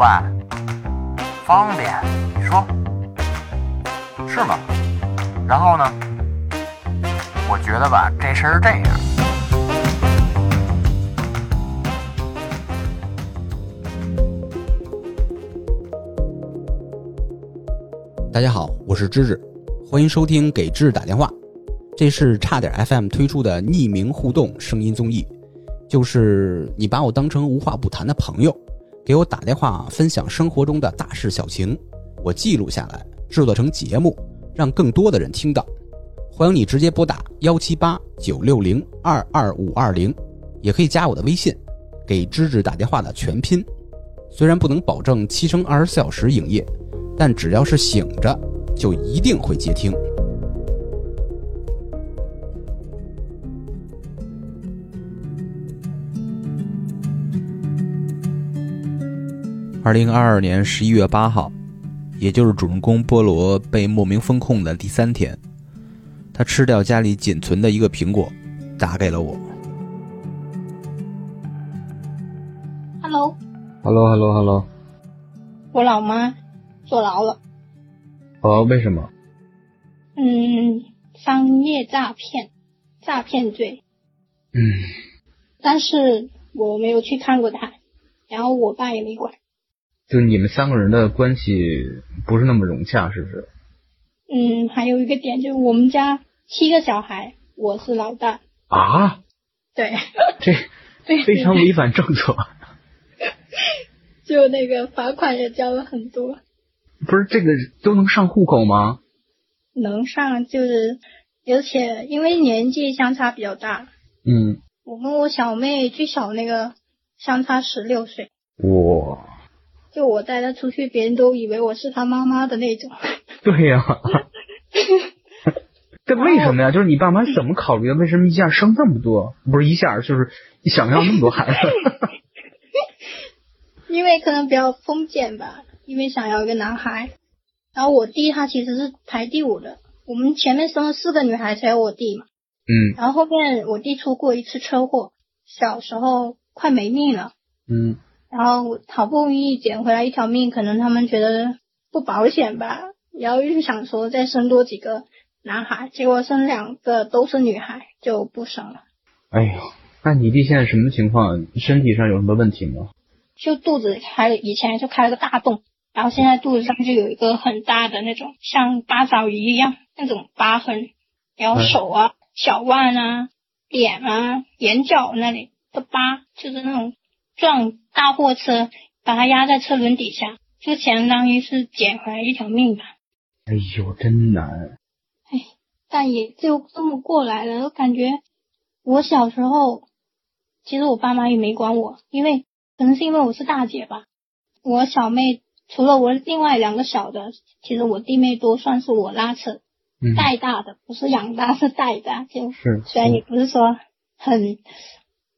喂，方便？你说是吗？然后呢？我觉得吧，这事儿是这样。大家好，我是芝芝，欢迎收听《给芝芝打电话》，这是差点 FM 推出的匿名互动声音综艺，就是你把我当成无话不谈的朋友，给我打电话分享生活中的大事小情，我记录下来，制作成节目，让更多的人听到。欢迎你直接拨打幺七八九六零二二五二零，也可以加我的微信，给芝芝打电话的全拼。虽然不能保证七乘二十四小时营业。但只要是醒着，就一定会接听。二零二二年十一月八号，也就是主人公菠萝被莫名封控的第三天，他吃掉家里仅存的一个苹果，打给了我。Hello，Hello，Hello，Hello，我老妈。坐牢了，哦，为什么？嗯，商业诈骗，诈骗罪。嗯，但是我没有去看过他，然后我爸也没管。就你们三个人的关系不是那么融洽，是不是？嗯，还有一个点就是我们家七个小孩，我是老大。啊？对。这 非常违反政策。就那个罚款也交了很多。不是这个都能上户口吗？能上，就是而且因为年纪相差比较大。嗯。我跟我小妹最小那个相差十六岁。哇。就我带他出去，别人都以为我是他妈妈的那种。对呀。这为什么呀？就是你爸妈怎么考虑的？为什么一下生这么多？不是一下，就是想要那么多孩子。因为可能比较封建吧。因为想要一个男孩，然后我弟他其实是排第五的。我们前面生了四个女孩才有我弟嘛。嗯。然后后面我弟出过一次车祸，小时候快没命了。嗯。然后好不容易捡回来一条命，可能他们觉得不保险吧，然后又想说再生多几个男孩，结果生两个都是女孩，就不生了。哎呦，那你弟现在什么情况？身体上有什么问题吗？就肚子开，以前就开了个大洞。然后现在肚子上就有一个很大的那种像八爪鱼一样那种疤痕，然后手啊、小腕啊、脸啊、眼角那里的疤，就是那种撞大货车把他压在车轮底下，就相当于是捡回来一条命吧。哎呦，真难。哎，但也就这么过来了。我感觉我小时候，其实我爸妈也没管我，因为可能是因为我是大姐吧，我小妹。除了我另外两个小的，其实我弟妹都算是我拉扯带大的，不是养大是带大，就是虽然也不是说很，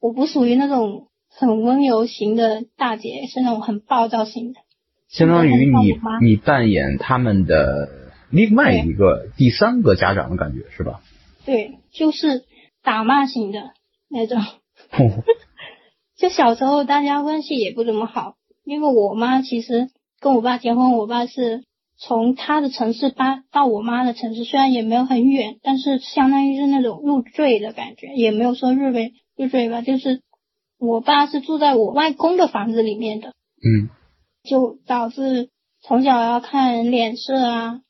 我不属于那种很温柔型的大姐，是那种很暴躁型的。相当于你你扮演他们的另外一个第三个家长的感觉是吧？对，就是打骂型的那种。就小时候大家关系也不怎么好，因为我妈其实。跟我爸结婚，我爸是从他的城市搬到我妈的城市，虽然也没有很远，但是相当于是那种入赘的感觉，也没有说入赘入赘吧，就是我爸是住在我外公的房子里面的，嗯，就导致从小要看人脸色啊。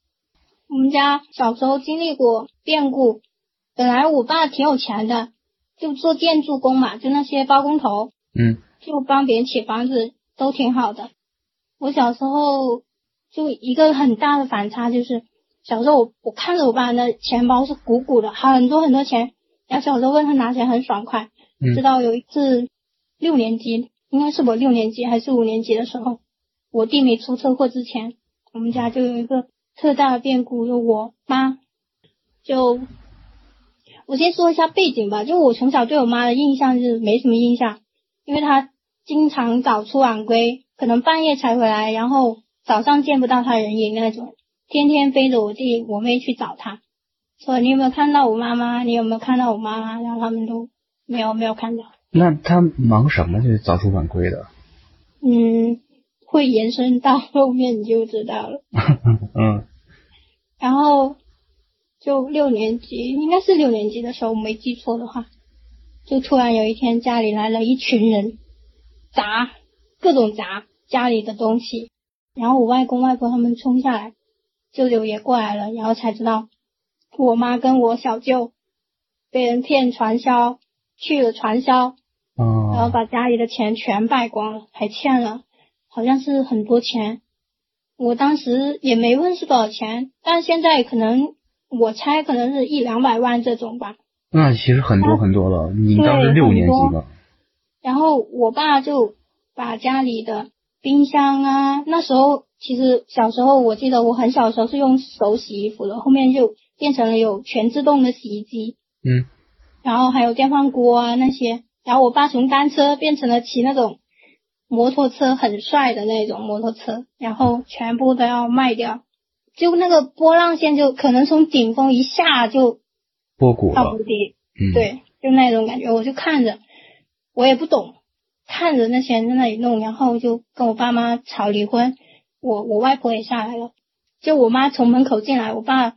我们家小时候经历过变故，本来我爸挺有钱的，就做建筑工嘛，就那些包工头，嗯，就帮别人起房子都挺好的。我小时候就一个很大的反差，就是小时候我我看着我爸的钱包是鼓鼓的，很多很多钱。然后小时候问他拿钱很爽快。直到有一次六年级，应该是我六年级还是五年级的时候，我弟没出车祸之前，我们家就有一个特大的变故，就我妈就我先说一下背景吧，就我从小对我妈的印象是没什么印象，因为她经常早出晚归。可能半夜才回来，然后早上见不到她人影那种，天天背着我弟我妹去找她，说你有没有看到我妈妈？你有没有看到我妈妈？然后他们都没有没有看到。那他忙什么？就早出晚归的。嗯，会延伸到后面你就知道了。嗯然后就六年级，应该是六年级的时候，我没记错的话，就突然有一天家里来了一群人，砸各种砸家里的东西，然后我外公外婆他们冲下来，舅舅也过来了，然后才知道我妈跟我小舅被人骗传销去了传销，然后哦，把家里的钱全败光了，还欠了，好像是很多钱。我当时也没问是多少钱，但现在可能我猜可能是一两百万这种吧。那其实很多很多了。你对当时六年级很吧？然后我爸就把家里的冰箱啊，那时候其实小时候我记得我很小的时候是用手洗衣服的，后面就变成了有全自动的洗衣机，嗯，然后还有电饭锅啊那些。然后我爸从单车变成了骑那种摩托车，很帅的那种摩托车，然后全部都要卖掉，就那个波浪线就可能从顶峰一下就波谷到谷。底，嗯，，对，就那种感觉，我就看着，我也不懂，看着那些人在那里弄，然后就跟我爸妈吵离婚，我我外婆也下来了，就我妈从门口进来，我爸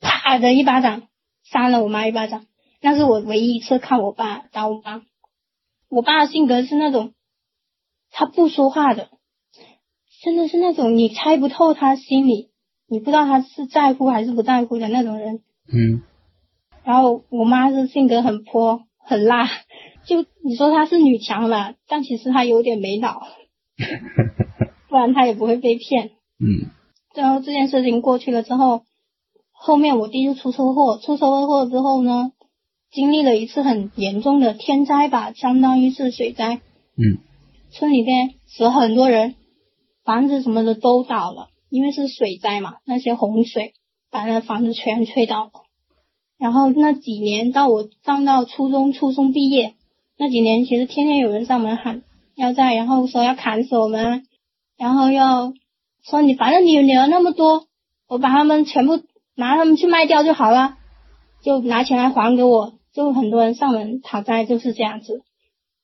啪的一巴掌扇了我妈一巴掌，那是我唯一一次看我爸打我妈。我爸的性格是那种，他不说话的，真的是那种你猜不透他心里，你不知道他是在乎还是不在乎的那种人。嗯，然后我妈是性格很泼很辣，就你说她是女强吧，但其实她有点没脑，不然她也不会被骗。嗯，然后这件事情过去了之后，后面我弟就出车祸，出车祸之后呢，经历了一次很严重的天灾吧，相当于是水灾。嗯，村里边死了很多人，房子什么的都倒了，因为是水灾嘛，那些洪水把那房子全吹倒了。然后那几年到我上到初中，初中毕业那几年，其实天天有人上门喊要债，然后说要砍死我们，然后要说你反正你女儿那么多，我把他们全部拿他们去卖掉就好了，就拿钱来还给我，就很多人上门讨债就是这样子。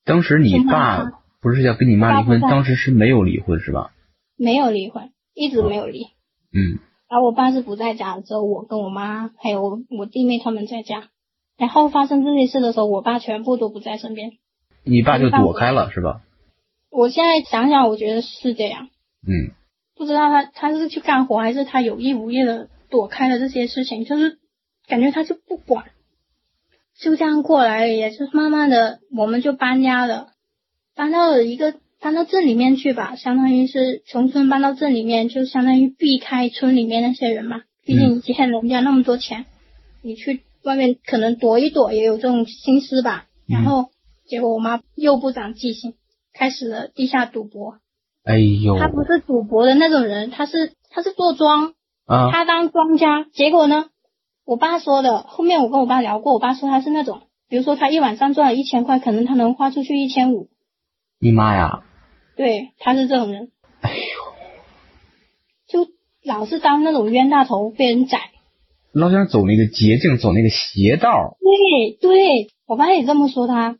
当时你爸不是要跟你妈离婚，当时是没有离婚是吧？没有离婚，一直没有离。嗯，然后我爸是不在家的，只有我跟我妈还有我我弟妹他们在家。然后发生这些事的时候，我爸全部都不在身边。你爸就躲开了是吧？我现在想想，我觉得是这样，嗯，不知道他他是去干活，还是他有意无意的躲开了这些事情，就是感觉他就不管，就这样过来，也就是慢慢的我们就搬家了，搬到了一个搬到镇里面去吧，相当于是从村搬到镇里面，就相当于避开村里面那些人嘛，毕竟欠人家那么多钱，你去外面可能躲一躲也有这种心思吧。然后结果我妈又不长记性，开始了地下赌博。哎呦，他不是赌博的那种人，他是他是做庄，啊，他当庄家。结果呢，我爸说的，后面我跟我爸聊过，我爸说他是那种，比如说他一晚上赚了一千块，可能他能花出去一千五，你妈呀，对，他是这种人，哎呦，就老是当那种冤大头被人宰。老想走那个捷径，走那个邪道。对对，我爸也这么说他，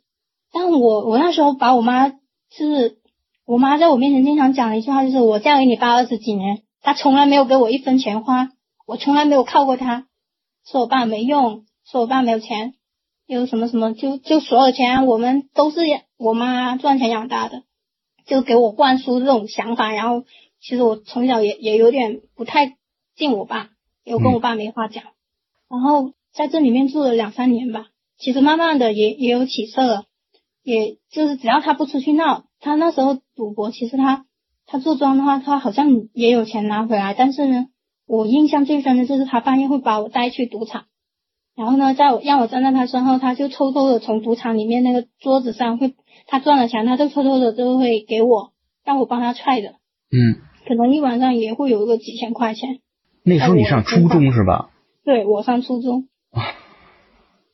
但我我那时候把我妈是，我妈在我面前经常讲的一句话就是，我嫁给你爸二十几年，他从来没有给我一分钱花，我从来没有靠过他，说我爸没用，说我爸没有钱，又什么什么，就就所有钱我们都是我妈赚钱养大的，就给我灌输这种想法，然后其实我从小也也有点不太敬我爸，有跟我爸没话讲。然后在这里面住了两三年吧，其实慢慢的也也有起色了，也就是只要他不出去闹，他那时候赌博，其实他他做庄的话，他好像也有钱拿回来，但是呢，我印象最深的就是他半夜会把我带去赌场，然后呢，在我让我站在他身后，他就偷偷的从赌场里面那个桌子上会，他赚了钱，他就偷偷的就会给我，让我帮他踹的，嗯，可能一晚上也会有个几千块钱。那时候你上初中是吧？对我上初中，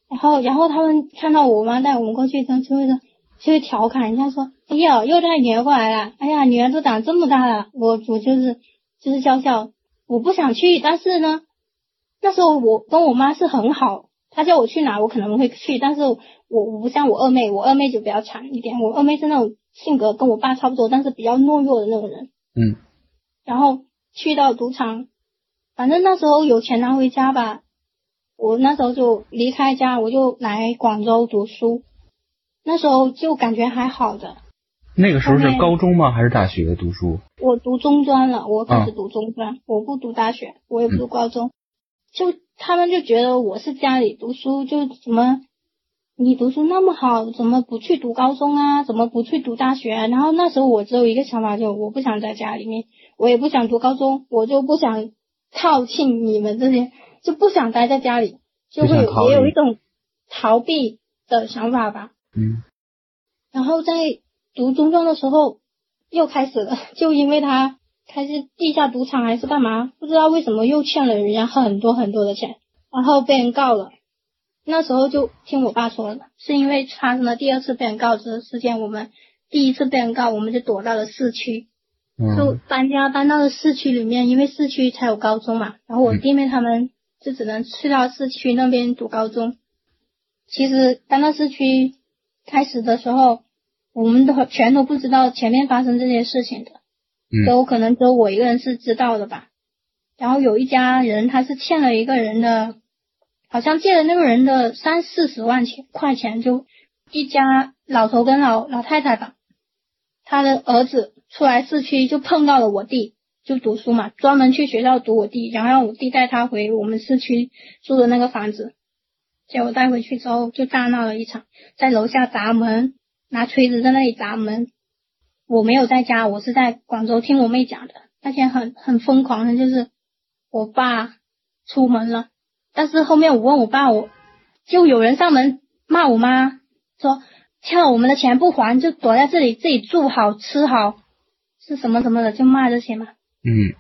然后然后他们看到我妈带我们过去之后，就会说，就会调侃一下说，哎呀，又带女儿过来了，哎呀，女儿都长这么大了，我我就是就是笑笑，我不想去，但是呢，那时候我跟我妈是很好，她叫我去哪我可能会去，但是我我不像我二妹，我二妹就比较惨一点，我二妹是那种性格跟我爸差不多，但是比较懦弱的那种人，嗯，然后去到赌场，反正那时候有钱拿回家吧。我那时候就离开家，我就来广州读书。那时候就感觉还好的。那个时候是高中吗？还是大学读书？我读中专了，我开始嗯读中专，我不读大学，我也不读高中。就他们就觉得我是家里读书，就怎么你读书那么好，怎么不去读高中啊？怎么不去读大学啊？然后那时候我只有一个想法，就我不想在家里面，我也不想读高中，我就不想靠近你们这些，就不想待在家里，就会不想逃离也有一种逃避的想法吧。嗯然后在读中专的时候又开始了，就因为他开始地下赌场还是干嘛，不知道为什么又欠了人家很多很多的钱，然后被人告了。那时候就听我爸说的，是因为发生了第二次被人告这个事件，我们第一次被人告，我们就躲到了市区，就嗯搬家搬到了市区里面，因为市区才有高中嘛。然后我弟妹他们就只能去到市区那边读高中。其实搬到市区开始的时候，我们都全都不知道前面发生这些事情的，嗯都可能只有我一个人是知道的吧。然后有一家人他是欠了一个人的，好像借了那个人的三四十万钱块钱，就一家老头跟老老太太吧，他的儿子出来市区就碰到了我弟，就读书嘛，专门去学校读我弟，然后让我弟带他回我们市区住的那个房子。结果带回去之后就大闹了一场，在楼下砸门，拿锤子在那里砸门。我没有在家，我是在广州听我妹讲的。那天很很疯狂的，就是我爸出门了，但是后面我问我爸，我就有人上门骂我妈，说欠了我们的钱不还，就躲在这里自己住好吃好，是什么什么的，就骂这些嘛。嗯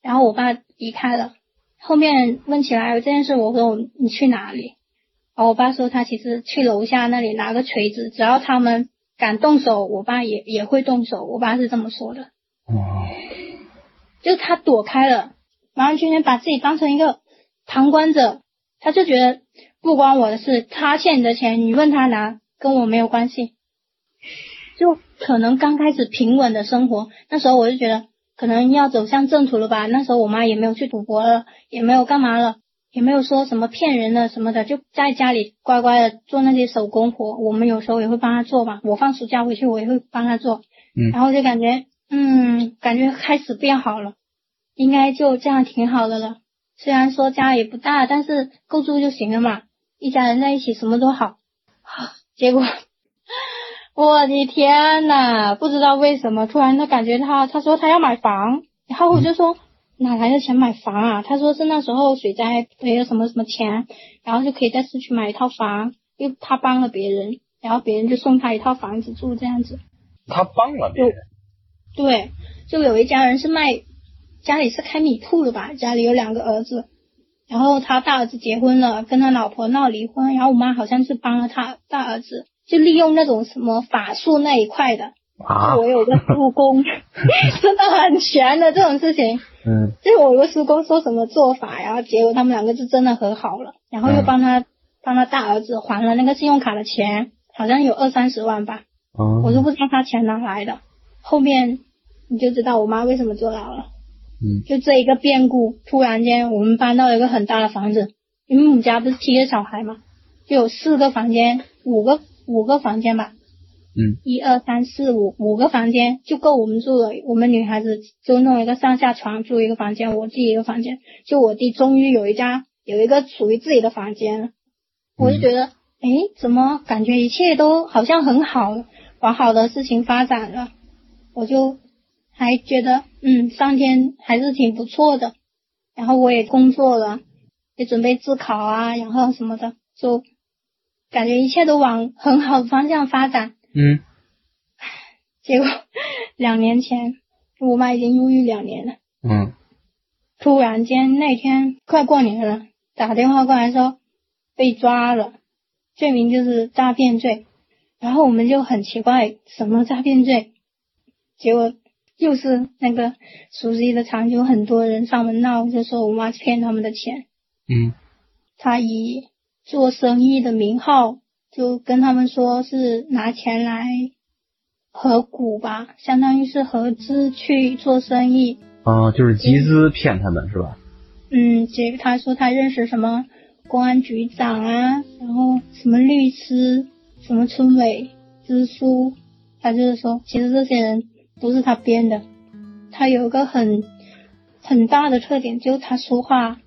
然后我爸离开了，后面问起来这件事，我说我你去哪里？然后我爸说他其实去楼下那里拿个锤子，只要他们敢动手，我爸也也会动手。我爸是这么说的，哦就他躲开了，完完全全把自己当成一个旁观者，他就觉得不关我的事，他欠你的钱，你问他拿，跟我没有关系。就可能刚开始平稳的生活，那时候我就觉得可能要走向正途了吧。那时候我妈也没有去赌博了，也没有干嘛了，也没有说什么骗人的什么的，就在家里乖乖的做那些手工活。我们有时候也会帮他做嘛，我放暑假回去我也会帮他做。嗯然后就感觉，嗯，感觉开始变好了，应该就这样挺好的了。虽然说家也不大，但是够住就行了嘛，一家人在一起什么都好。结果，我的天呐，不知道为什么突然他感觉他他说他要买房，然后我就说哪来的钱买房啊？他说是那时候水灾赔了什么什么钱，然后就可以在市区买一套房，又他帮了别人，然后别人就送他一套房子住这样子。他帮了别人。对，就有一家人是卖，家里是开米铺的吧，家里有两个儿子，然后他大儿子结婚了，跟他老婆闹离婚，然后我妈好像是帮了他大儿子，就利用那种什么法术那一块的，啊。我有个叔公，真的很悬的这种事情，嗯。就是我有个叔公说什么做法，然后结果他们两个就真的和好了，然后又帮他、帮他大儿子还了那个信用卡的钱，好像有二三十万吧，哦。我都不知道他钱哪来的。后面你就知道我妈为什么坐牢了。嗯。就这一个变故，突然间我们搬到了一个很大的房子，因为我们家不是七个小孩嘛，就有四个房间，五个五个房间吧，嗯一二三四五五个房间就够我们住了。我们女孩子就弄一个上下床住一个房间，我自己一个房间。就我弟终于有一家有一个属于自己的房间了，我就觉得，诶，怎么感觉一切都好像很好，往好的事情发展了，我就还觉得，嗯，上天还是挺不错的。然后我也工作了，也准备自考啊，然后什么的，就感觉一切都往很好的方向发展。嗯结果两年前，我妈已经入狱两年了。嗯突然间那天快过年了，打电话过来说被抓了，罪名就是诈骗罪。然后我们就很奇怪，什么诈骗罪？结果又是那个熟悉的场景，有很多人上门闹，就说我妈骗他们的钱。嗯他以做生意的名号，就跟他们说是拿钱来合股吧，相当于是合资去做生意。啊，就是集资骗他们是吧？嗯，结果他说他认识什么公安局长啊，然后什么律师，什么村委支书，他就是说，其实这些人都是他编的。他有一个很很大的特点，就是他说话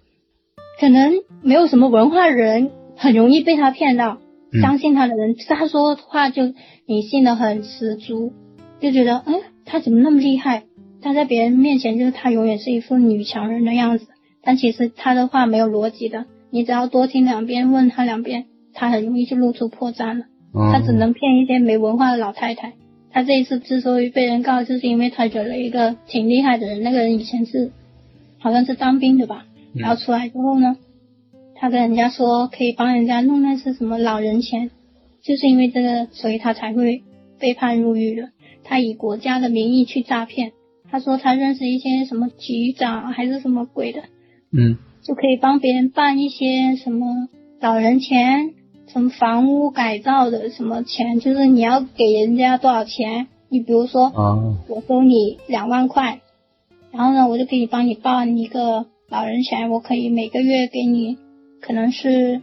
可能没有什么文化人很容易被他骗到，嗯相信他的人，他说话就你信的很十足，就觉得，嗯，他怎么那么厉害？他在别人面前就是他永远是一副女强人的样子，但其实他的话没有逻辑的，你只要多听两遍，问他两遍，他很容易就露出破绽了。嗯他只能骗一些没文化的老太太。他这一次之所以被人告，就是因为他惹了一个挺厉害的人，那个人以前是好像是当兵的吧，嗯然后出来之后呢，他跟人家说可以帮人家弄那些什么老人钱，就是因为这个，所以他才会被判入狱的。他以国家的名义去诈骗，他说他认识一些什么局长还是什么鬼的，嗯。就可以帮别人办一些什么老人钱，什么房屋改造的什么钱，就是你要给人家多少钱，你比如说啊我收你两万块，然后呢，我就可以帮你办一个老人钱，我可以每个月给你，可能是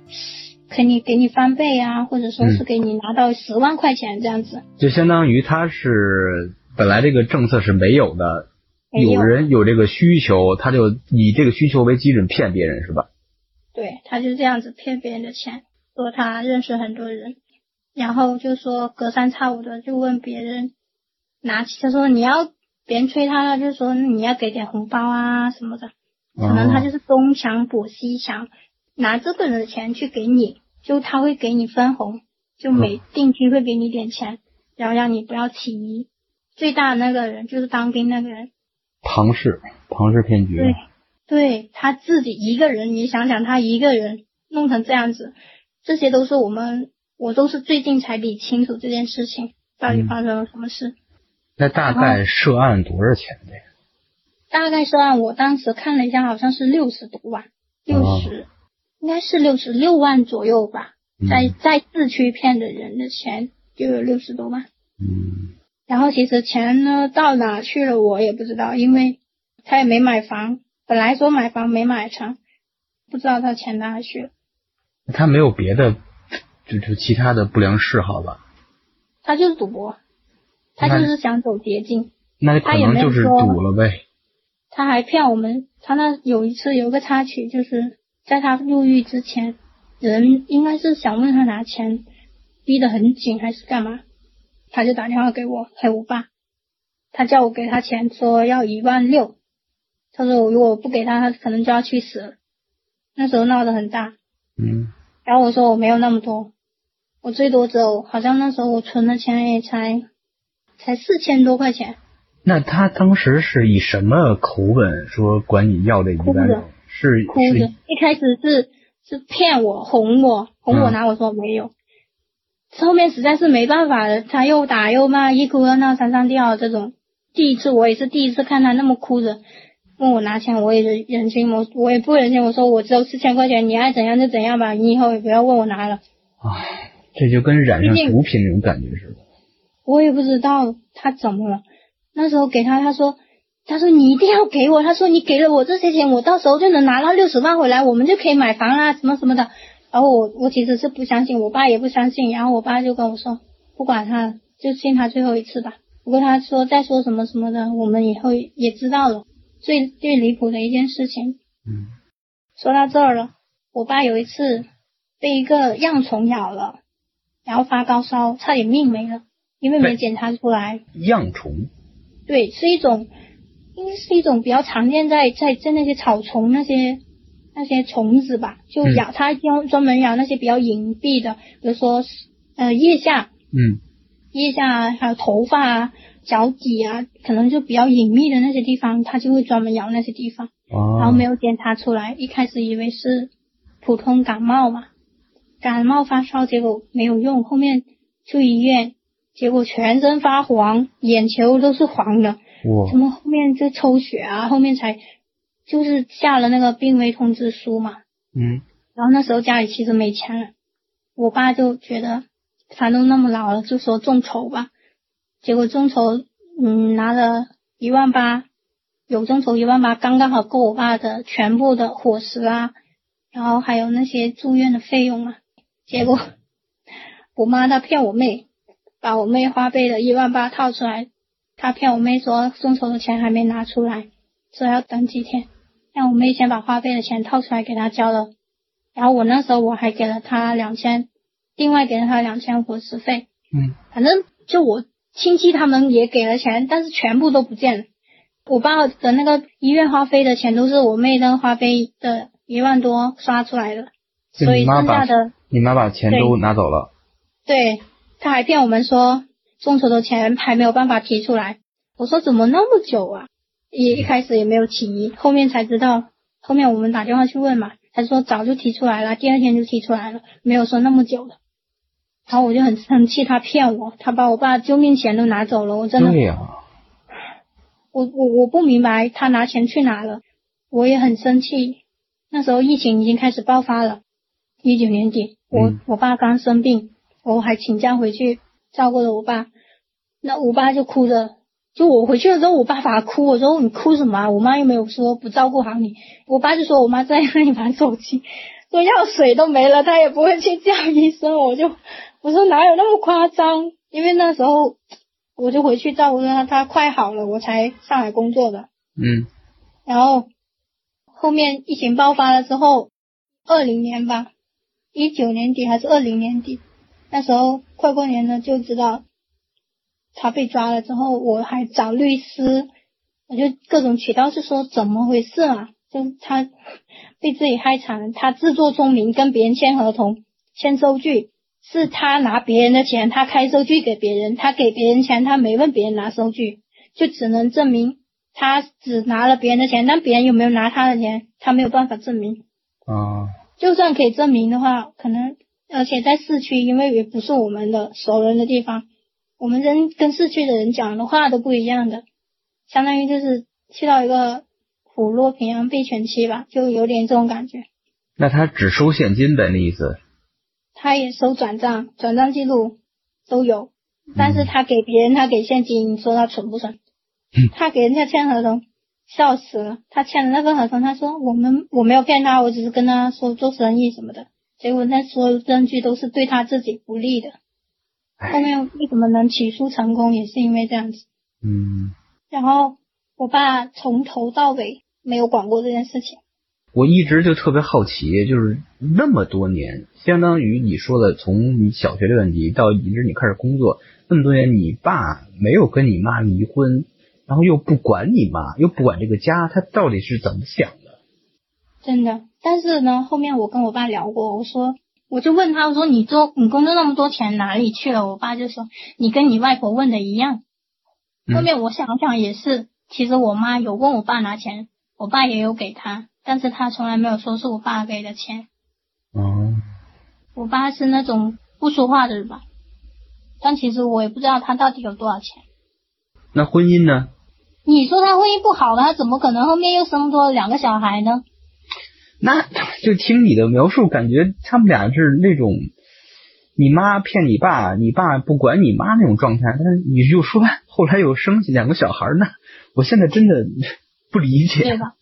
可以给你翻倍啊，或者说是给你拿到十万块钱这样子。就相当于他是本来这个政策是没有的，有有人有这个需求，他就以这个需求为基准骗别人是吧？对他就这样子骗别人的钱，说他认识很多人，然后就说隔三差五的就问别人拿起，他说你要别人催他了，就说你要给点红包啊什么的，可能他就是东墙补西墙，拿这个人的钱去给你，就他会给你分红，就每定期会给你点钱，然后让你不要起疑。最大的那个人就是当兵那个人，庞氏庞氏骗局。对，对他自己一个人，你想想他一个人弄成这样子，这些都是我们我都是最近才理清楚这件事情到底发生了什么事。那大概涉案多少钱的呀？大概涉案我当时看了一下，好像是六十多万，六十、应该是六十六万左右吧。嗯在在市区骗的人的钱就有六十多万，嗯然后其实钱呢到哪去了我也不知道，因为他也没买房，本来说买房没买成，不知道他钱哪去了。他没有别的，就就其他的不良嗜好吧？他就是赌博，他就是想走捷径。那可能就是赌了呗。他还骗我们，他那有一次有个插曲，就是在他入狱之前，人应该是想问他拿钱，逼得很紧还是干嘛，他就打电话给我，还有我爸，他叫我给他钱，说要一万六，他说我如果不给他，他可能就要去死了。那时候闹得很大，嗯。然后我说我没有那么多，我最多只有好像那时候我存的钱也才才四千多块钱，那他当时是以什么口吻说管你要这一万六？是哭着，一开始是是骗我哄我哄我嗯拿，我说没有，后面实在是没办法了，他又打又骂，一哭二闹三上吊这种。第一次我也是第一次看他那么哭着问我拿钱，我也是忍心，我我也不忍心，我说我只有四千块钱，你爱怎样就怎样吧，你以后也不要问我拿了。唉，这就跟染上毒品那种感觉似的。我也不知道他怎么了。那时候给他，他说，他说你一定要给我，他说你给了我这些钱，我到时候就能拿到六十万回来，我们就可以买房啊，什么什么的。然后我我其实是不相信，我爸也不相信，然后我爸就跟我说，不管他，就信他最后一次吧。不过他说再说什么什么的，我们以后也知道了。最最离谱的一件事情，嗯说到这儿了，我爸有一次被一个恙虫咬了，然后发高烧，差点命没了，因为没检查出来。恙虫。对，是一种，应该是一种比较常见在在在那些草丛那些那些虫子吧，就嗯咬、它专专门咬那些比较隐蔽的，比如说呃腋下、嗯腋下啊还有头发啊、脚底啊，可能就比较隐秘的那些地方，它就会专门咬那些地方。哦。然后没有检查出来，一开始以为是普通感冒嘛，感冒发烧，结果没有用，后面去医院，结果全身发黄，眼球都是黄的，哇。怎么后面就抽血啊，后面才就是下了那个病危通知书嘛，嗯。然后那时候家里其实没钱了，我爸就觉得反正那么老了，就说众筹吧，结果众筹嗯拿了一万八，有众筹一万八，刚刚好够我爸的全部的伙食啊，然后还有那些住院的费用啊。结果我妈她骗我妹，把我妹花呗的一万八套出来，她骗我妹说众筹的钱还没拿出来，说要等几天，让我妹先把花呗的钱套出来给他交了。然后我那时候我还给了他两千，另外给了他两千伙食费。嗯，反正就我亲戚他们也给了钱，但是全部都不见了。我爸的那个医院花费的钱都是我妹那个花呗的一万多刷出来的，所以剩下的你妈把钱都拿走了。对，他还骗我们说众筹的钱还没有办法提出来。我说怎么那么久啊？一一开始也没有提，后面才知道。后面我们打电话去问嘛，他说早就提出来了，第二天就提出来了，没有说那么久的。然后我就很生气，他骗我，他把我爸救命钱都拿走了，我真的对呀、我我我不明白他拿钱去哪了，我也很生气。那时候疫情已经开始爆发了，一九年底，我、嗯我爸刚生病，我还请假回去照顾了我爸。那我爸就哭着，就我回去了之后，我爸反而哭，我说你哭什么啊？我妈又没有说不照顾好你，我爸就说我妈在那里玩手机，说药水都没了，他也不会去叫医生。我就我说哪有那么夸张？因为那时候我就回去照顾他，他快好了，我才上来工作的。嗯然后后面疫情爆发了之后，二零年吧，一九年底还是二零年底，那时候快过年了，就知道他被抓了之后，我还找律师，我就各种渠道是说怎么回事啊？就他被自己害惨了，他自作聪明跟别人签合同、签收据，是他拿别人的钱，他开收据给别人，他给别人钱，他没问别人拿收据，就只能证明他只拿了别人的钱，但别人有没有拿他的钱，他没有办法证明。啊，就算可以证明的话，可能而且在市区，因为也不是我们的熟人的地方，我们人跟市区的人讲的话都不一样的，相当于就是去到一个虎落平阳被犬欺吧，就有点这种感觉。那他只收现金呗，那意思。他也收转账，转账记录都有，但是他给别人他给现金，你说他蠢不蠢？嗯他给人家签合同，笑死了。他签了那份合同，他说我们我没有骗他，我只是跟他说做生意什么的。结果那所有证据都是对他自己不利的。后面为什么能起诉成功，也是因为这样子。嗯，然后我爸从头到尾没有管过这件事情。我一直就特别好奇，就是那么多年，相当于你说的，从你小学的问题到一直你开始工作那么多年，你爸没有跟你妈离婚，然后又不管你妈，又不管这个家，他到底是怎么想的？真的。但是呢，后面我跟我爸聊过，我说，我就问他，我说你做你工作那么多钱哪里去了？我爸就说你跟你外婆问的一样。嗯后面我想想也是，其实我妈有问我爸拿钱，我爸也有给他，但是他从来没有说是我爸给的钱。哦，我爸是那种不说话的人吧，但其实我也不知道他到底有多少钱。那婚姻呢？你说他婚姻不好，他怎么可能后面又生多两个小孩呢？那就听你的描述，感觉他们俩是那种你妈骗你爸，你爸不管你妈那种状态。但是你就说后来又生两个小孩呢，我现在真的不理解。对吧？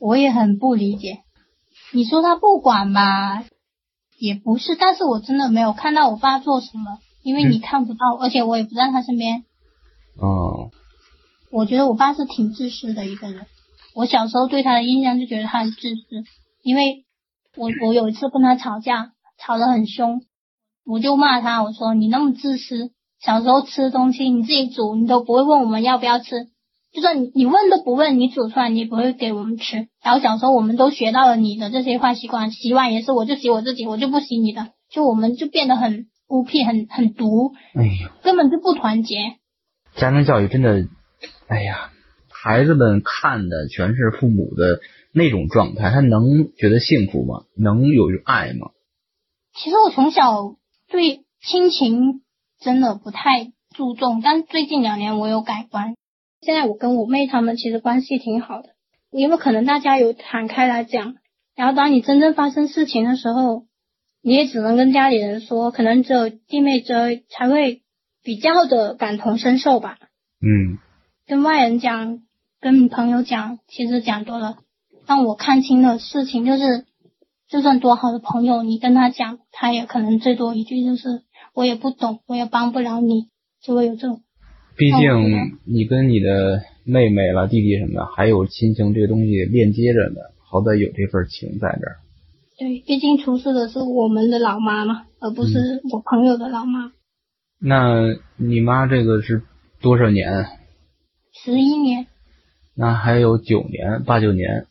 我也很不理解。你说他不管吧，也不是，但是我真的没有看到我爸做什么，因为你看不到，而且我也不在他身边。哦，我觉得我爸是挺自私的一个人。我小时候对他的印象就觉得他很自私，因为我我有一次跟他吵架，吵得很凶，我就骂他，我说你那么自私，小时候吃东西你自己煮，你都不会问我们要不要吃，就算你你问都不问，你煮出来你也不会给我们吃。然后小时候我们都学到了你的这些坏习惯，洗碗也是我就洗我自己，我就不洗你的，就我们就变得很孤僻，很很毒，哎呦，根本就不团结。家庭教育真的，哎呀，孩子们看的全是父母的那种状态，他能觉得幸福吗？能有爱吗？其实我从小对亲情真的不太注重，但最近两年我有改观。现在我跟我妹他们其实关系挺好的，因为可能大家有坦开来讲，然后当你真正发生事情的时候，你也只能跟家里人说，可能只有弟妹这才会比较的感同身受吧。嗯跟外人讲，跟朋友讲，其实讲多了，让我看清了事情，就是就算多好的朋友，你跟他讲，他也可能最多一句就是我也不懂，我也帮不了你，就会有这种。毕竟你跟你的妹妹了、弟弟什么的，还有亲情这个东西链接着呢，好歹有这份情在这儿。对，毕竟出事的是我们的老妈嘛，而不是我朋友的老妈。那你妈这个是多少年？十一年，那还有九年、八九年。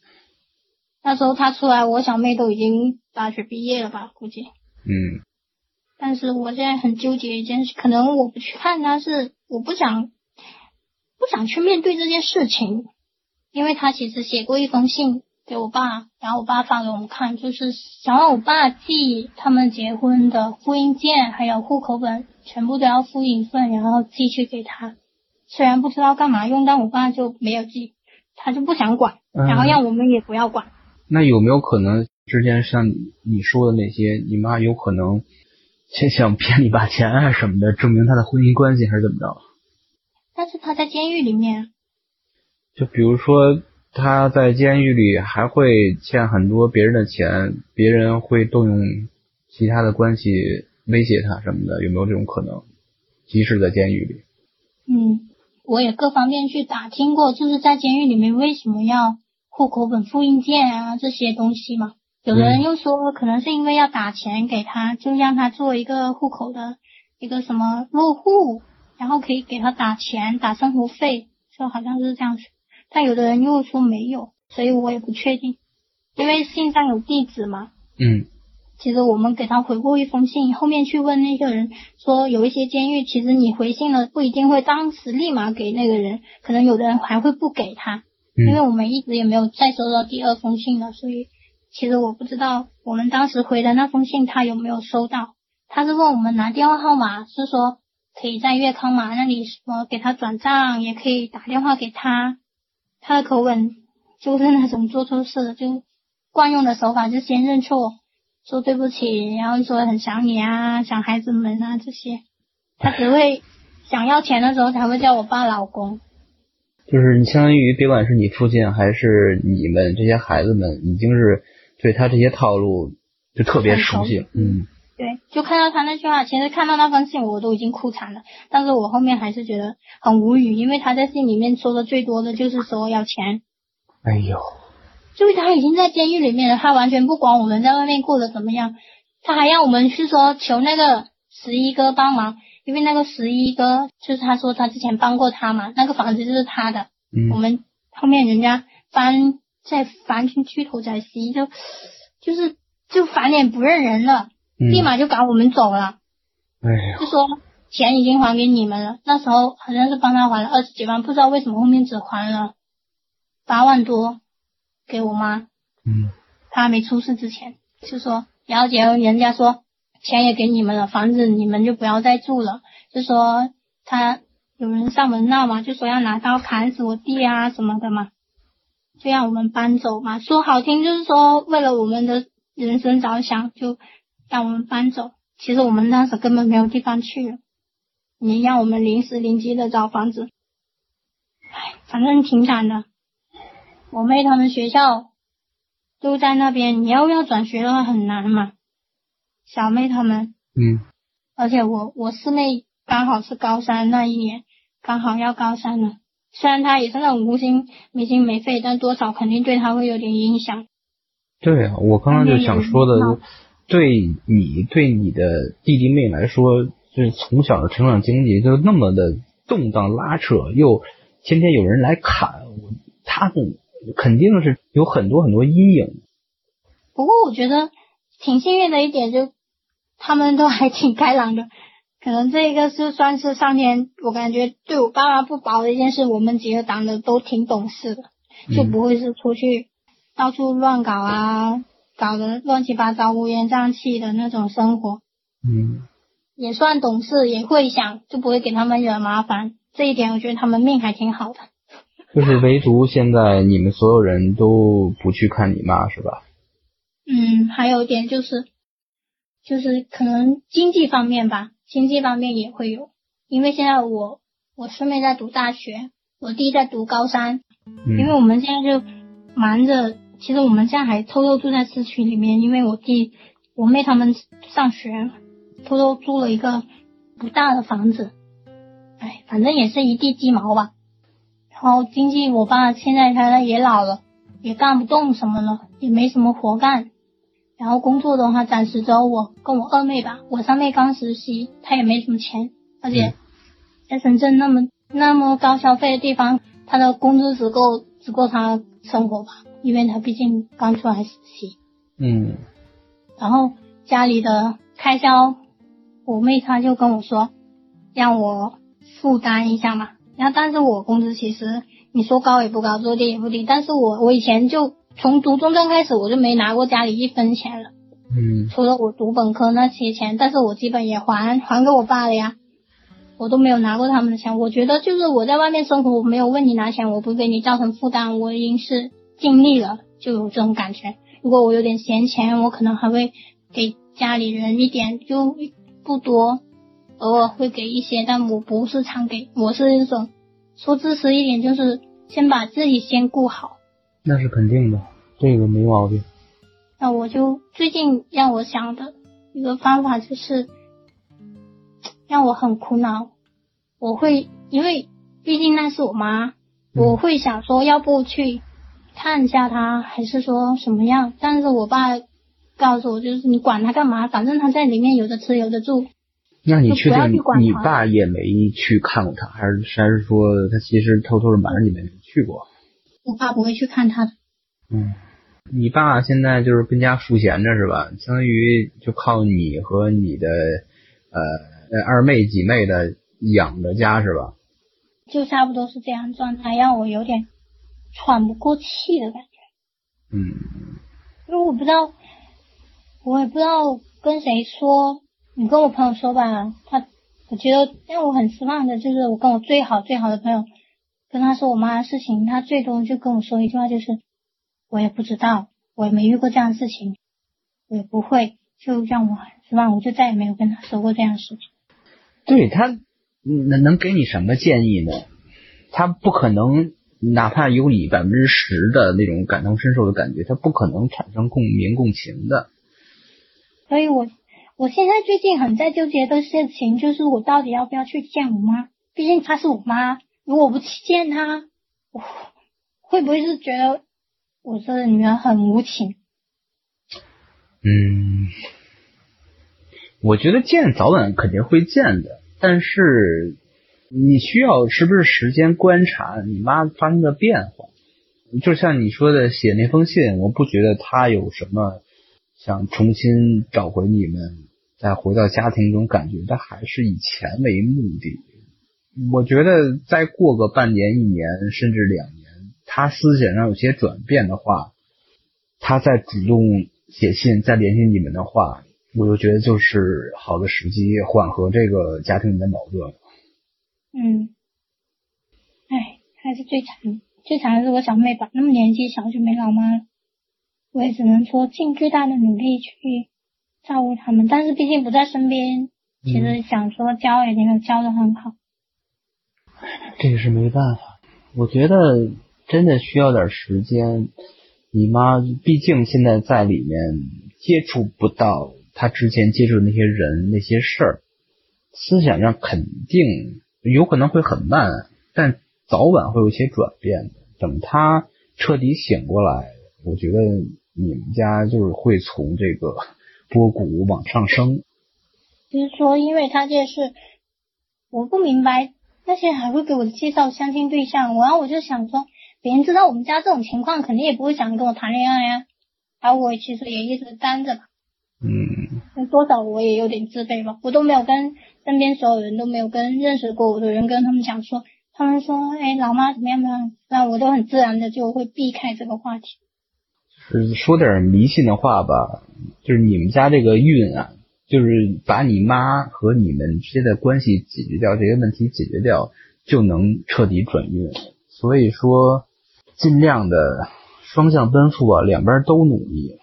那时候他出来，我小妹都已经大学毕业了吧，估计。嗯但是我现在很纠结一件事，可能我不去看他是我不想不想去面对这件事情，因为他其实写过一封信给我爸，然后我爸发给我们看，就是想让我爸寄他们结婚的复印件还有户口本，全部都要复印一份，然后寄去给他。虽然不知道干嘛用，但我爸就没有寄，他就不想管，嗯然后让我们也不要管。那有没有可能之前像你说的那些，你妈有可能先想骗你爸钱啊什么的，证明他的婚姻关系还是怎么着？但是他在监狱里面，就比如说他在监狱里还会欠很多别人的钱，别人会动用其他的关系威胁他什么的，有没有这种可能？即使在监狱里，嗯，我也各方面去打听过，就是在监狱里面为什么要户口本复印件啊这些东西嘛。有的人又说，可能是因为要打钱给他，就让他做一个户口的一个什么落户，然后可以给他打钱打生活费，就好像是这样子。但有的人又说没有，所以我也不确定，因为信上有地址嘛。嗯其实我们给他回过一封信，后面去问那个人说，有一些监狱其实你回信了不一定会当时立马给那个人，可能有的人还会不给他，因为嗯我们一直也没有再收到第二封信了，所以其实我不知道我们当时回的那封信他有没有收到。他是问我们拿电话号码，是说可以在粤康码那里什么给他转账，也可以打电话给他。他的口吻就是那种做错事了就惯用的手法，就先认错。说对不起，然后说很想你啊，想孩子们啊这些，他只会想要钱的时候才会叫我爸老公。就是你相当于别管是你父亲还是你们这些孩子们，已经是对他这些套路就特别熟悉了。嗯对，就看到他那句话，其实看到那封信我都已经哭惨了，但是我后面还是觉得很无语，因为他在信里面说的最多的就是说要钱，哎呦，就是他已经在监狱里面了，他完全不管我们在外面过得怎么样，他还让我们去说求那个十一哥帮忙，因为那个十一哥就是他说他之前帮过他嘛，那个房子就是他的，我嗯们后面人家翻再翻进去头仔西，就就是就翻脸不认人了，嗯，立马就赶我们走了，哎，就说钱已经还给你们了。那时候好像是帮他还了二十几万，不知道为什么后面只还了八万多给我妈。嗯。他还没出事之前，就说，然后结果人家说钱也给你们了，房子你们就不要再住了，就说他有人上门闹嘛，就说要拿刀砍死我弟啊什么的嘛，就让我们搬走嘛。说好听就是说为了我们的人生着想，就让我们搬走。其实我们当时根本没有地方去，你让我们临时临机的找房子，唉，反正挺惨的。我妹他们学校都在那边，你要不要转学的话很难嘛。小妹他们，嗯而且我我师妹刚好是高三那一年，刚好要高三了。虽然她也是那种无心没心没肺，但多少肯定对她会有点影响。对啊，我刚刚就想说的嗯，对你对你的弟弟妹来说，就是从小的成长经历就那么的动荡拉扯，又天天有人来砍，我他们肯定是有很多很多阴影。不过我觉得挺幸运的一点，就他们都还挺开朗的。可能这个是算是上天，我感觉对我爸妈不薄的一件事。我们几个长得都挺懂事的，就不会是出去到处乱搞啊，搞得乱七八糟、乌烟瘴气的那种生活。嗯，也算懂事，也会想，就不会给他们惹麻烦。这一点我觉得他们命还挺好的。就是唯独现在你们所有人都不去看你妈是吧？嗯，还有一点就是，就是可能经济方面吧，经济方面也会有，因为现在我我师妹在读大学，我弟在读高三，嗯因为我们现在就忙着，其实我们现在还偷偷住在市区里面，因为我弟我妹他们上学，偷偷租了一个不大的房子，哎，反正也是一地鸡毛吧。然后经济，我爸现在他也老了，也干不动什么了，也没什么活干。然后工作的话，暂时只有我跟我二妹吧。我三妹刚实习，她也没什么钱，而且在深圳那么那么高消费的地方，她的工资只够只够她生活吧，因为她毕竟刚出来实习。嗯然后家里的开销，我妹她就跟我说，让我负担一下嘛。然后但是我工资其实你说高也不高，说低也不低，但是我我以前就从读中专开始我就没拿过家里一分钱了，嗯除了我读本科那些钱，但是我基本也还还给我爸了呀。我都没有拿过他们的钱，我觉得就是我在外面生活，我没有问你拿钱，我不给你造成负担，我已经是尽力了，就有这种感觉。如果我有点闲钱，我可能还会给家里人一点，就不多，偶尔会给一些，但我不是常给，我是那种说自私一点，就是先把自己先顾好。那是肯定的，这个没毛病。那我就最近让我想的一个方法就是，让我很苦恼。我会因为毕竟那是我妈，我会想说要不去看一下她，还是说什么样？但是我爸告诉我，就是你管他干嘛？反正他在里面有的吃有的住。那你确定你爸也没去看过他，还是还是说他其实偷偷的瞒着你们去过？我爸不会去看他的。嗯，你爸现在就是跟家赋闲着是吧？相当于就靠你和你的呃呃二妹几妹的养着家是吧？就差不多是这样状态，让我有点喘不过气的感觉。嗯因为我不知道，我也不知道跟谁说。你跟我朋友说吧，他我觉得让我很失望的就是我跟我最好最好的朋友跟他说我妈的事情，他最多就跟我说一句话，就是我也不知道，我也没遇过这样的事情，我也不会，就让我很失望，我就再也没有跟他说过这样的事情。对他能能给你什么建议呢？他不可能，哪怕有你百分之十的那种感同身受的感觉，他不可能产生共鸣共情的。所以我我现在最近很在纠结的事情，就是我到底要不要去见我妈？毕竟她是我妈，如果不去见他，我会不会是觉得我这个女儿很无情？嗯，我觉得见早晚肯定会见的，但是你需要是不是时间观察你妈发生的变化？就像你说的，写那封信，我不觉得他有什么想重新找回你们，再回到家庭中感觉，他还是以钱为目的。我觉得再过个半年、一年，甚至两年，他思想上有些转变的话，他再主动写信再联系你们的话，我就觉得就是好的时机，缓和这个家庭里的矛盾。嗯，哎，还是最惨，最惨的是我小妹吧，那么年纪小就没老妈了，我也只能说尽最大的努力去照顾他们，但是毕竟不在身边，其实想说教也没有教的很好。这个是没办法，我觉得真的需要点时间。你妈毕竟现在在里面接触不到她之前接触的那些人那些事儿，思想上肯定有可能会很慢，但早晚会有一些转变的。等她彻底醒过来，我觉得你们家就是会从这个 波谷往上升。就是说，因为他这是，我不明白那些还会给我介绍相亲对象，然后我就想说，别人知道我们家这种情况，肯定也不会想跟我谈恋爱呀。而我其实也一直单着吧，嗯，多少我也有点自卑吧，我都没有跟身边所有人都没有跟认识过我的人跟他们讲说，他们说，哎，老妈怎么样怎么样，那我都很自然的就会避开这个话题。是说点迷信的话吧，就是你们家这个运啊，就是把你妈和你们之间的关系解决掉，这些问题解决掉，就能彻底转运。所以说，尽量的双向奔赴啊，两边都努力，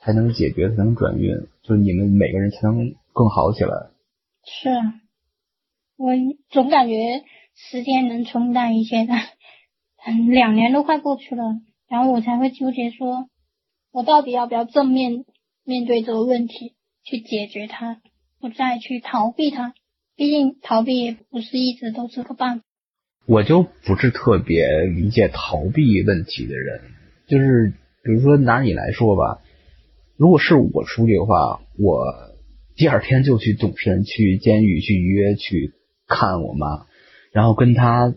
才能解决，才能转运，就是你们每个人才能更好起来。是啊，我总感觉时间能冲淡一切的，嗯，两年都快过去了，然后我才会纠结说，我到底要不要正面面对这个问题，去解决它，不再去逃避它。毕竟逃避也不是一直都是个办法。我就不是特别理解逃避问题的人，就是比如说拿你来说吧，如果是我出去的话，我第二天就去动身，去监狱去约去看我妈，然后跟她，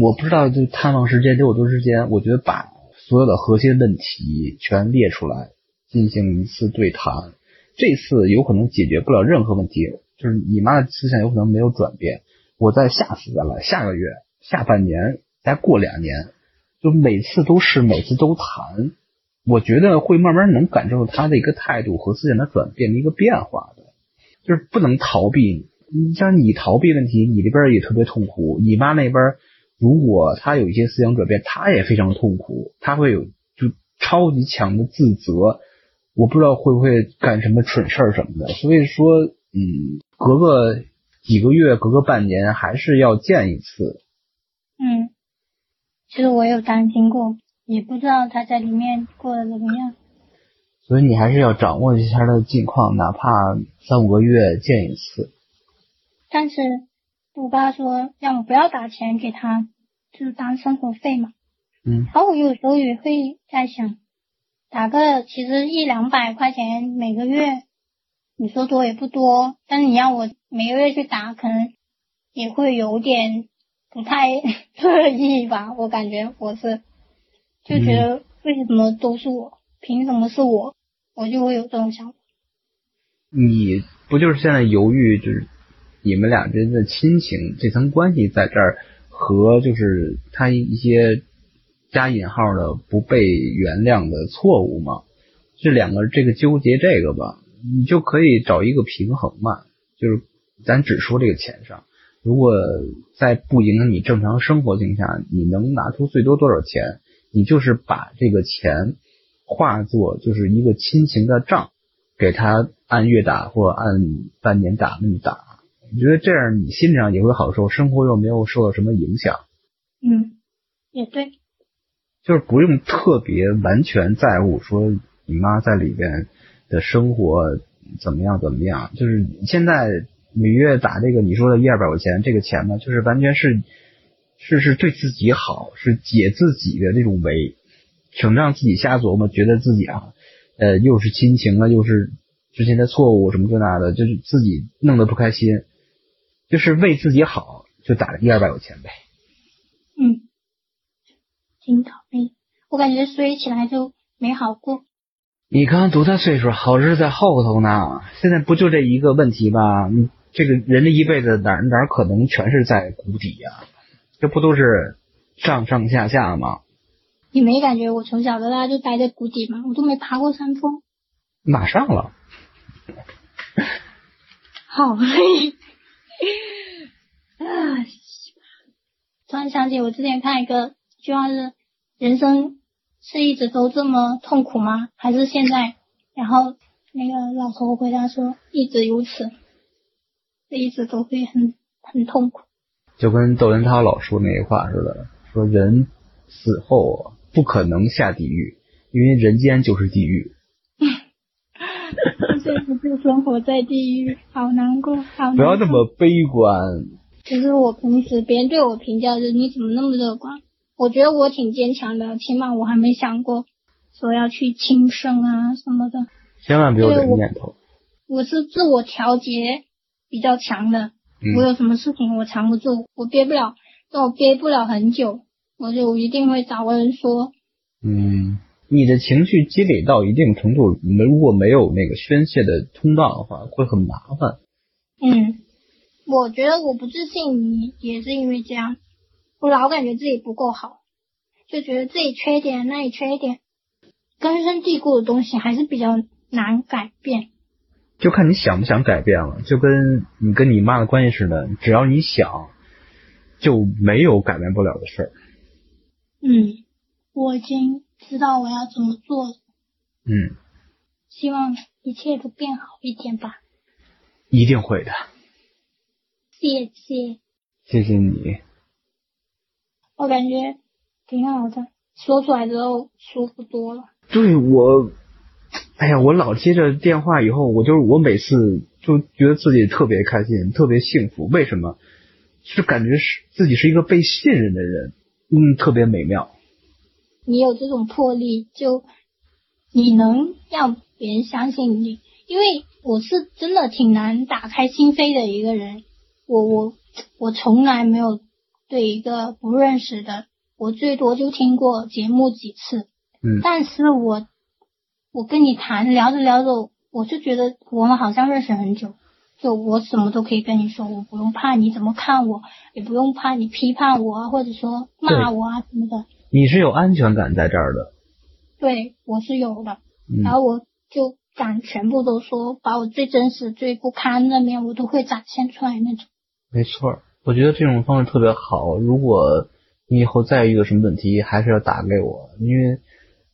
我不知道就探望时间得有多时间，我觉得把所有的核心问题全列出来，进行一次对谈，这次有可能解决不了任何问题，就是你妈的思想有可能没有转变，我再下次再来，下个月。下半年再过两年，就每次都是每次都谈，我觉得会慢慢能感受到他的一个态度和思想的转变的一个变化的，就是不能逃避。你像你逃避问题，你这边也特别痛苦。你妈那边如果她有一些思想转变，她也非常痛苦，她会有就超级强的自责。我不知道会不会干什么蠢事什么的。所以说，嗯，隔个几个月，隔个半年，还是要见一次。嗯，其实我有担心过，也不知道他在里面过得怎么样。所以你还是要掌握一下他的近况，哪怕三五个月见一次。但是我爸说让我不要打钱给他，就是当生活费嘛。嗯。然后我有时候也会在想，打个其实一两百块钱每个月，你说多也不多，但是你要我每个月去打，可能也会有点。不太 乐意吧？我感觉我是就觉得为什么都是我，凭什么是我？我就会有这种想法。你不就是现在犹豫，就是你们俩之间的亲情这层关系在这儿，和就是他一些加引号的不被原谅的错误吗？这两个这个纠结这个吧，你就可以找一个平衡嘛。就是咱只说这个钱上。如果在不影响你正常生活情况下，你能拿出最多多少钱？你就是把这个钱化作就是一个亲情的账，给他按月打或按半年打那么打。我觉得这样你心理上也会好受，生活又没有受到什么影响。嗯，也对，就是不用特别完全在乎说你妈在里边的生活怎么样怎么样，就是现在。每月打这个你说的一二百块钱，这个钱呢，就是完全是是是对自己好，是解自己的这种围，省让自己瞎琢磨，觉得自己啊，呃，又是亲情啊，又是之前的错误什么这那的，就是自己弄得不开心，就是为自己好，就打了一二百块钱呗。嗯，我感觉衰起来就没好过。你刚刚多大岁数？好日子在后头呢。现在不就这一个问题吧？你。这个人的一辈子哪哪可能全是在谷底呀？这不都是上上下下吗？你没感觉我从小到大就待在谷底吗？我都没爬过山峰。马上了。好累啊！突然想起我之前看一个句话是：人生是一直都这么痛苦吗？还是现在？然后那个老头回答说：一直如此。这一直都会很很痛苦，就跟窦文涛老说那句话似的，说人死后不可能下地狱，因为人间就是地狱。这不就生活在地狱，好难过，好。不要那么悲观。其实我平时别人对我评价就是你怎么那么乐观？我觉得我挺坚强的，起码我还没想过说要去轻生啊什么的。千万不要有念头。我是自我调节。比较强的，我有什么事情我藏不住，我憋不了，但我憋不了很久，我就一定会找个人说。嗯，你的情绪积累到一定程度，没如果没有那个宣泄的通道的话，会很麻烦。嗯，我觉得我不自信，也是因为这样，我老感觉自己不够好，就觉得自己缺点，那里缺点，根深蒂固的东西还是比较难改变。就看你想不想改变了，就跟你跟你妈的关系似的，只要你想，就没有改变不了的事儿。嗯，我已经知道我要怎么做了。嗯，希望一切都变好一点吧。一定会的。谢谢，谢谢你。我感觉挺好的，说出来之后舒服多了。对我，哎呀，我老接着电话以后，我就是我每次就觉得自己特别开心，特别幸福。为什么？是感觉是自己是一个被信任的人，嗯，特别美妙。你有这种魄力，就你能让别人相信你，因为我是真的挺难打开心扉的一个人。我我我从来没有对一个不认识的，我最多就听过节目几次，嗯但是我我跟你谈聊着聊着，我就觉得我们好像认识很久。就我什么都可以跟你说，我不用怕你怎么看我，也不用怕你批判我啊，或者说骂我啊什么的。你是有安全感在这儿的，对，我是有的。嗯然后我就敢全部都说，把我最真实、最不堪的面，我都会展现出来那种。没错儿。我觉得这种方式特别好。如果你以后再遇到什么问题，还是要打给我，因为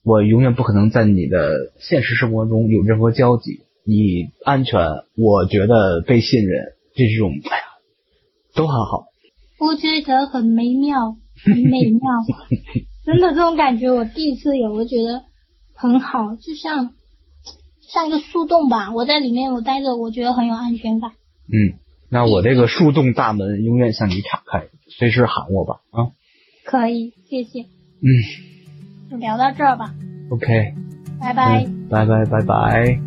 我永远不可能在你的现实生活中有任何交集。你安全，我觉得被信任，这种哎呀，都很好。我觉得很美妙，很美妙，真的这种感觉我第一次有，我觉得很好，就像像一个树洞吧，我在里面我待着，我觉得很有安全感。嗯，那我这个树洞大门永远向你敞开，随时喊我吧啊。可以，谢谢，嗯就聊到这儿吧，，OK，拜拜。嗯，拜拜拜拜。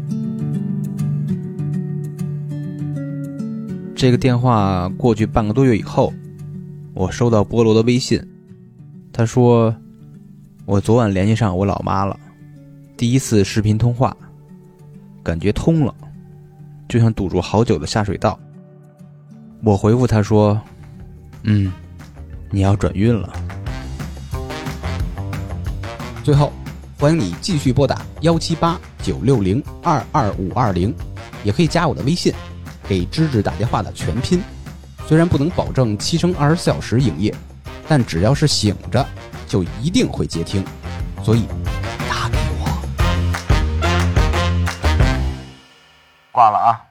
这个电话过去半个多月以后，我收到菠萝的微信，他说我昨晚联系上我老妈了，第一次视频通话，感觉通了，就像堵住好久的下水道。我回复他说：“嗯，你要转运了。最后，欢迎你继续拨打幺七八九六零二二五二零，也可以加我的微信，给芝芝打电话的全拼。虽然不能保证七乘二十四小时营业，但只要是醒着，就一定会接听。所以打给我。挂了啊。